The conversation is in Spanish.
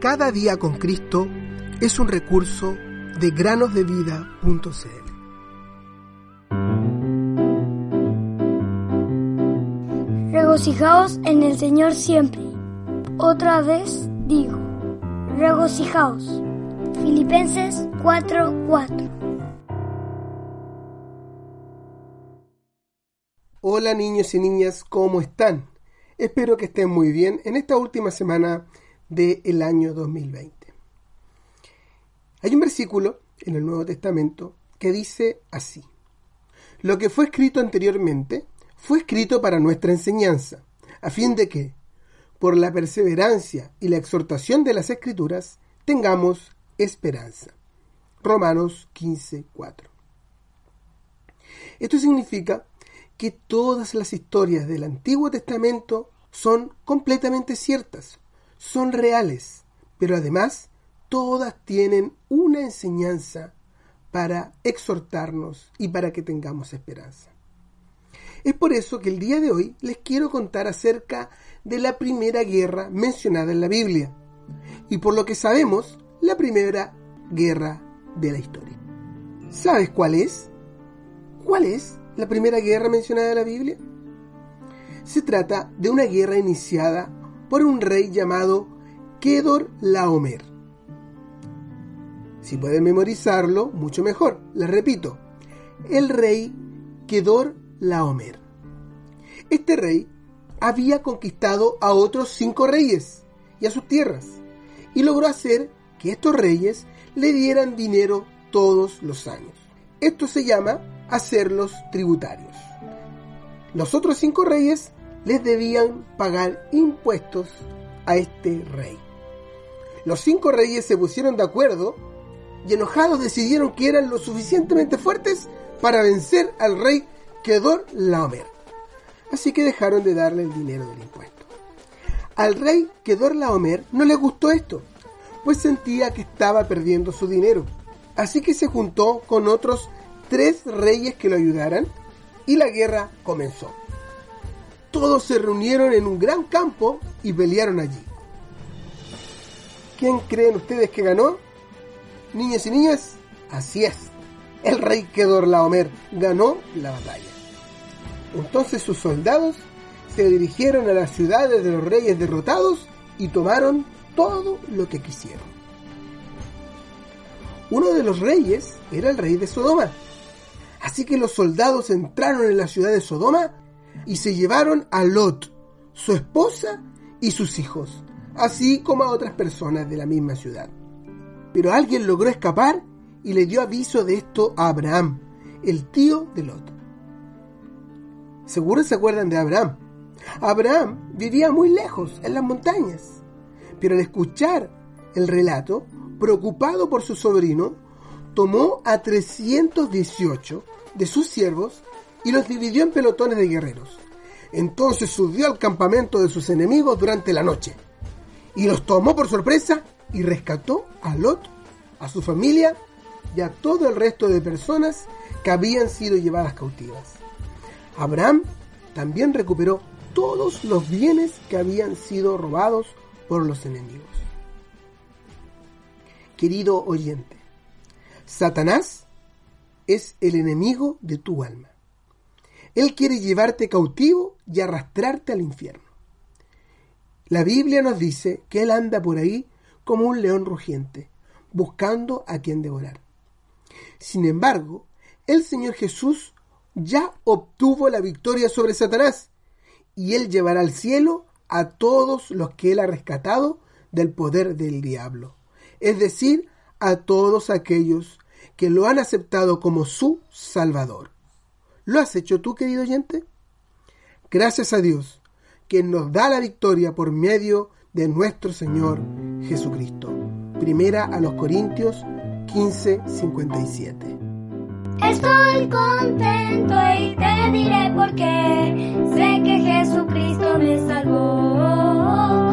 Cada día con Cristo es un recurso de granosdevida.cl. Regocijaos en el Señor siempre. Otra vez digo, regocijaos. Filipenses 4:4 Hola niños y niñas, ¿cómo están? Espero que estén muy bien en esta última semana del año 2020. Hay un versículo en el Nuevo Testamento que dice así. Lo que fue escrito anteriormente fue escrito para nuestra enseñanza, a fin de que, por la perseverancia y la exhortación de las Escrituras, tengamos esperanza. Romanos 15, 4. Esto significa que todas las historias del Antiguo Testamento son completamente ciertas, son reales, pero además todas tienen una enseñanza para exhortarnos y para que tengamos esperanza. Es por eso que el día de hoy les quiero contar acerca de la primera guerra mencionada en la Biblia y por lo que sabemos, la primera guerra de la historia. ¿Sabes cuál es? ¿Cuál es? la primera guerra mencionada en la Biblia? Se trata de una guerra iniciada por un rey llamado Kedor Laomer. Si pueden memorizarlo, mucho mejor. Les repito, el rey Kedor Laomer. Este rey había conquistado a otros cinco reyes y a sus tierras, y logró hacer que estos reyes le dieran dinero todos los años. Esto se llama hacerlos tributarios. Los otros cinco reyes les debían pagar impuestos a este rey. Los cinco reyes se pusieron de acuerdo y enojados decidieron que eran lo suficientemente fuertes para vencer al rey Kedor Laomer. Así que dejaron de darle el dinero del impuesto. Al rey Kedor Laomer no le gustó esto, pues sentía que estaba perdiendo su dinero. Así que se juntó con otros tres reyes que lo ayudaran y la guerra comenzó. Todos se reunieron en un gran campo y pelearon allí. ¿Quién creen ustedes que ganó? Niñas y niñas, así es. El rey Kedorlaomer ganó la batalla. Entonces sus soldados se dirigieron a las ciudades de los reyes derrotados y tomaron todo lo que quisieron. Uno de los reyes era el rey de Sodoma, Así que los soldados entraron en la ciudad de Sodoma y se llevaron a Lot, su esposa y sus hijos, así como a otras personas de la misma ciudad. Pero alguien logró escapar y le dio aviso de esto a Abraham, el tío de Lot. Seguro se acuerdan de Abraham. Abraham vivía muy lejos, en las montañas, pero al escuchar el relato, preocupado por su sobrino, tomó a 318 de sus siervos y los dividió en pelotones de guerreros. Entonces subió al campamento de sus enemigos durante la noche y los tomó por sorpresa y rescató a Lot, a su familia y a todo el resto de personas que habían sido llevadas cautivas. Abraham también recuperó todos los bienes que habían sido robados por los enemigos. Querido oyente, Satanás es el enemigo de tu alma. Él quiere llevarte cautivo y arrastrarte al infierno. La Biblia nos dice que Él anda por ahí como un león rugiente, buscando a quien devorar. Sin embargo, el Señor Jesús ya obtuvo la victoria sobre Satanás y Él llevará al cielo a todos los que Él ha rescatado del poder del diablo, es decir, a todos aquellos que lo han aceptado como su Salvador. ¿Lo has hecho tú, querido oyente? Gracias a Dios, quien nos da la victoria por medio de nuestro Señor Jesucristo. Primera a los Corintios 15, 57. Estoy contento y te diré por qué. Sé que Jesucristo me salvó.